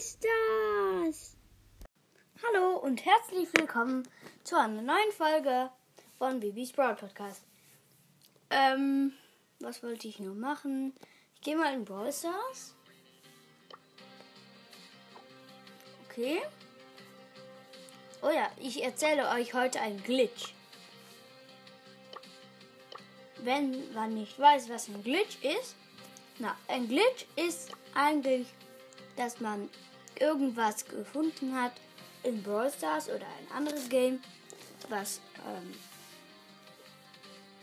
ist das? Hallo und herzlich willkommen zu einer neuen Folge von Bibis Broad Podcast. Ähm, was wollte ich nur machen? Ich gehe mal in Brawl Stars. Okay. Oh ja, ich erzähle euch heute einen Glitch. Wenn man nicht weiß, was ein Glitch ist, na, ein Glitch ist eigentlich, dass man irgendwas gefunden hat in Brawl Stars oder ein anderes Game, was ähm,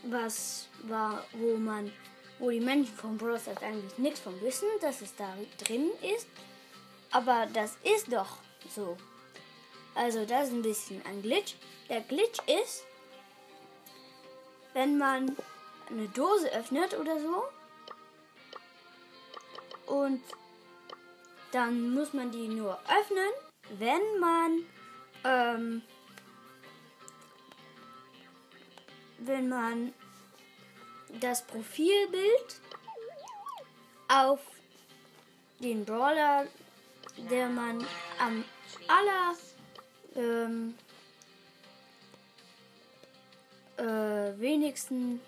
was war, wo man, wo die Menschen von Brawl Stars eigentlich nichts von wissen, dass es da drin ist, aber das ist doch so. Also das ist ein bisschen ein Glitch. Der Glitch ist, wenn man eine Dose öffnet oder so und dann muss man die nur öffnen, wenn man ähm, wenn man das Profilbild auf den Brawler, der man am aller ähm, äh, wenigsten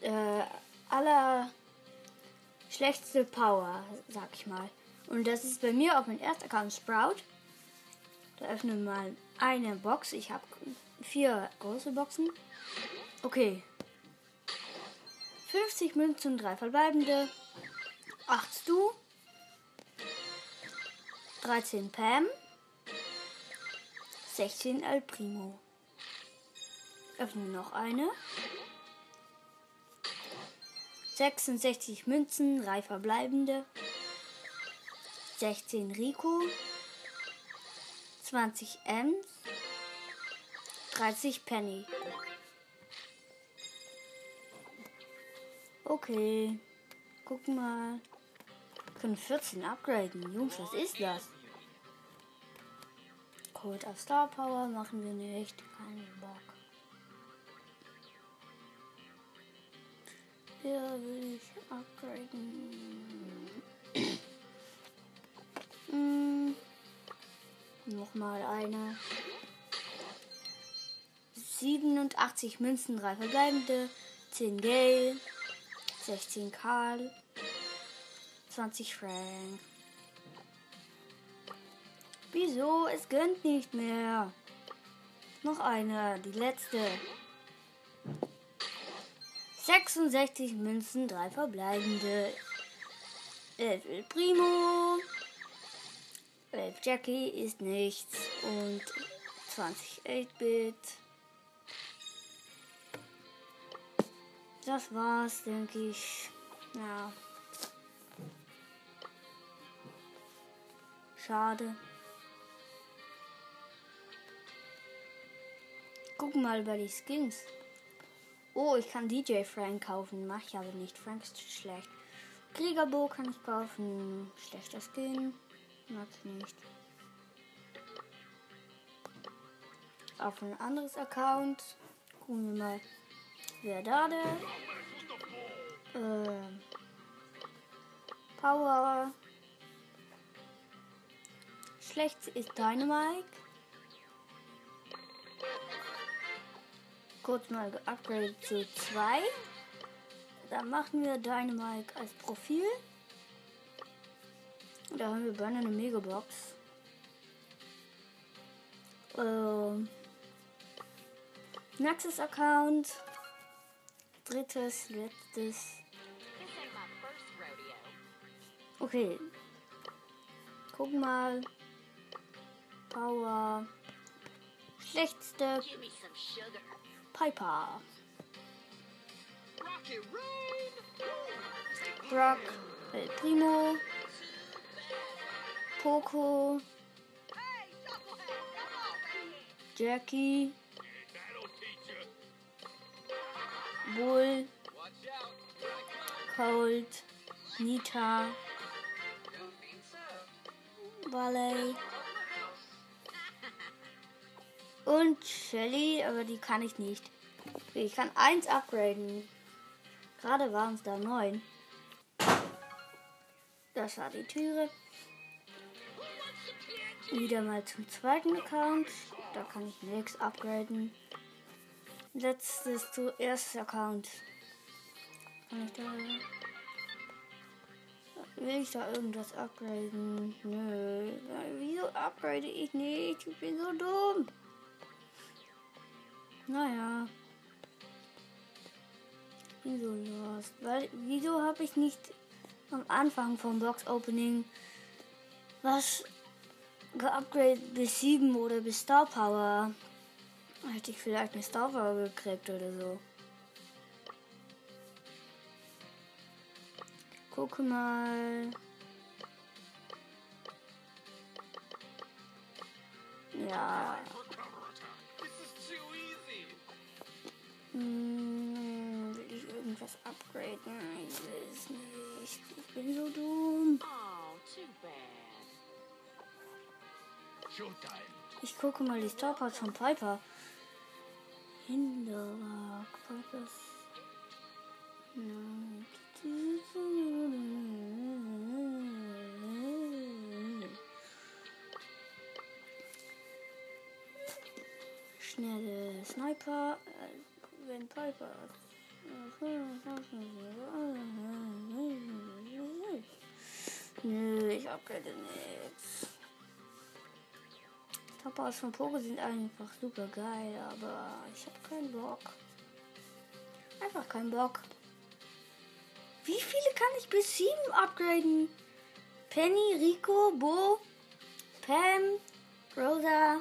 äh, aller schlechteste Power, sag ich mal. Und das ist bei mir auf meinem ersten Account Sprout. Da öffnen wir mal eine Box. Ich habe vier große Boxen. Okay. 50 Münzen, drei verbleibende. 8 Stu. 13 Pam. 16 El Primo. Öffnen noch eine. 66 Münzen, 3 verbleibende. 16 Rico. 20 Ems. 30 Penny. Okay. Gucken mal. Wir können 14 upgraden. Jungs, was ist das? Code auf Star Power machen wir nicht. Keinen Bock. Hier will ich upgraden. hm. Nochmal eine. 87 Münzen, 3 verbleibende, 10 Gale, 16 Karl, 20 Frank. Wieso? Es gönnt nicht mehr. Noch eine, die letzte. 66 Münzen, 3 verbleibende. 11 El Primo. 11 Jackie ist nichts. Und 20 8-Bit. Das war's, denke ich. Ja. Schade. Gucken mal bei die Skins. Oh, ich kann DJ Frank kaufen. Mach ich aber nicht. Frank ist schlecht. Kriegerbo kann ich kaufen. Schlechter Skin. Mag ich nicht. Auf ein anderes Account. Gucken wir mal. Wer da der? Äh, Power. Schlecht ist Dynamite. Kurz mal geupgradet zu 2. Dann machen wir Dynamite als Profil. Da haben wir beinahe eine Megabox. Ähm, Naxis Account. Drittes, letztes. Okay. Guck mal. Power. Schlechtste. Piper. Brock. El Primo. Poco. Jackie. Bull. Cold. Nita. Valley. Und Shelly, aber die kann ich nicht. Okay, ich kann eins upgraden. Gerade waren es da neun. das war die Türe. Wieder mal zum zweiten Account. Da kann ich nichts upgraden. Letztes zuerst Account. Kann ich da. Will ich da irgendwas upgraden? Nö. Wieso upgrade ich nicht? Ich bin so dumm. Naja. Ich bin so lost. Weil, wieso habe ich nicht am Anfang vom Box Opening was geupgradet bis 7 oder bis Star Power? Hätte ich vielleicht eine Star Power gekriegt oder so. Gucke mal. Ja. Hm, will ich irgendwas upgraden? Ich will es nicht. Ich bin so dumm. Ich gucke mal die Starparts von Piper. Hinterwag, Pipers. Nein. Schnelle Sniper, wenn Piper. Nö, ich upgrade nichts. Top-Aus von Pogo sind einfach super geil, aber ich habe keinen Bock. Einfach keinen Bock. Wie viele kann ich bis 7 upgraden? Penny, Rico, Bo, Pam, Rosa,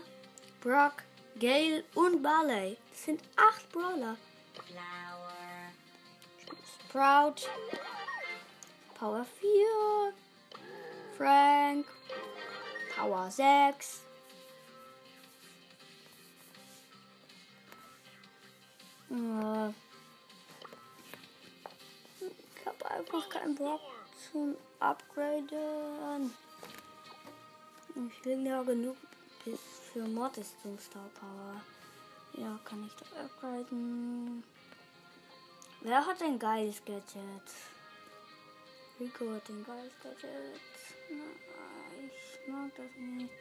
Brock, Gale und Barley. Das sind 8 Brawler. Sprout, Power 4, Frank, Power 6. Äh, ich habe einfach keinen Bock zum Upgraden. Ich will ja genug für Mortis zum Star Power. Ja, kann ich doch upgraden. Wer hat ein geiles Gadget? Rico hat ein geiles Gadget. Na, ich mag das nicht.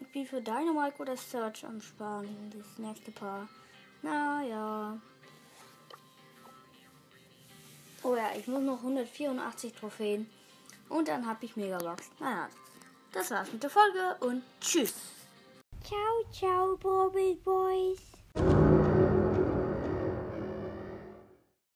Ich bin für Dynamite oder Search am Sparen. Das nächste Paar. Naja. Oh ja, ich muss noch 184 Trophäen. Und dann habe ich Megabox. Naja, das war's mit der Folge und tschüss. Ciao, ciao, Bobby Boys.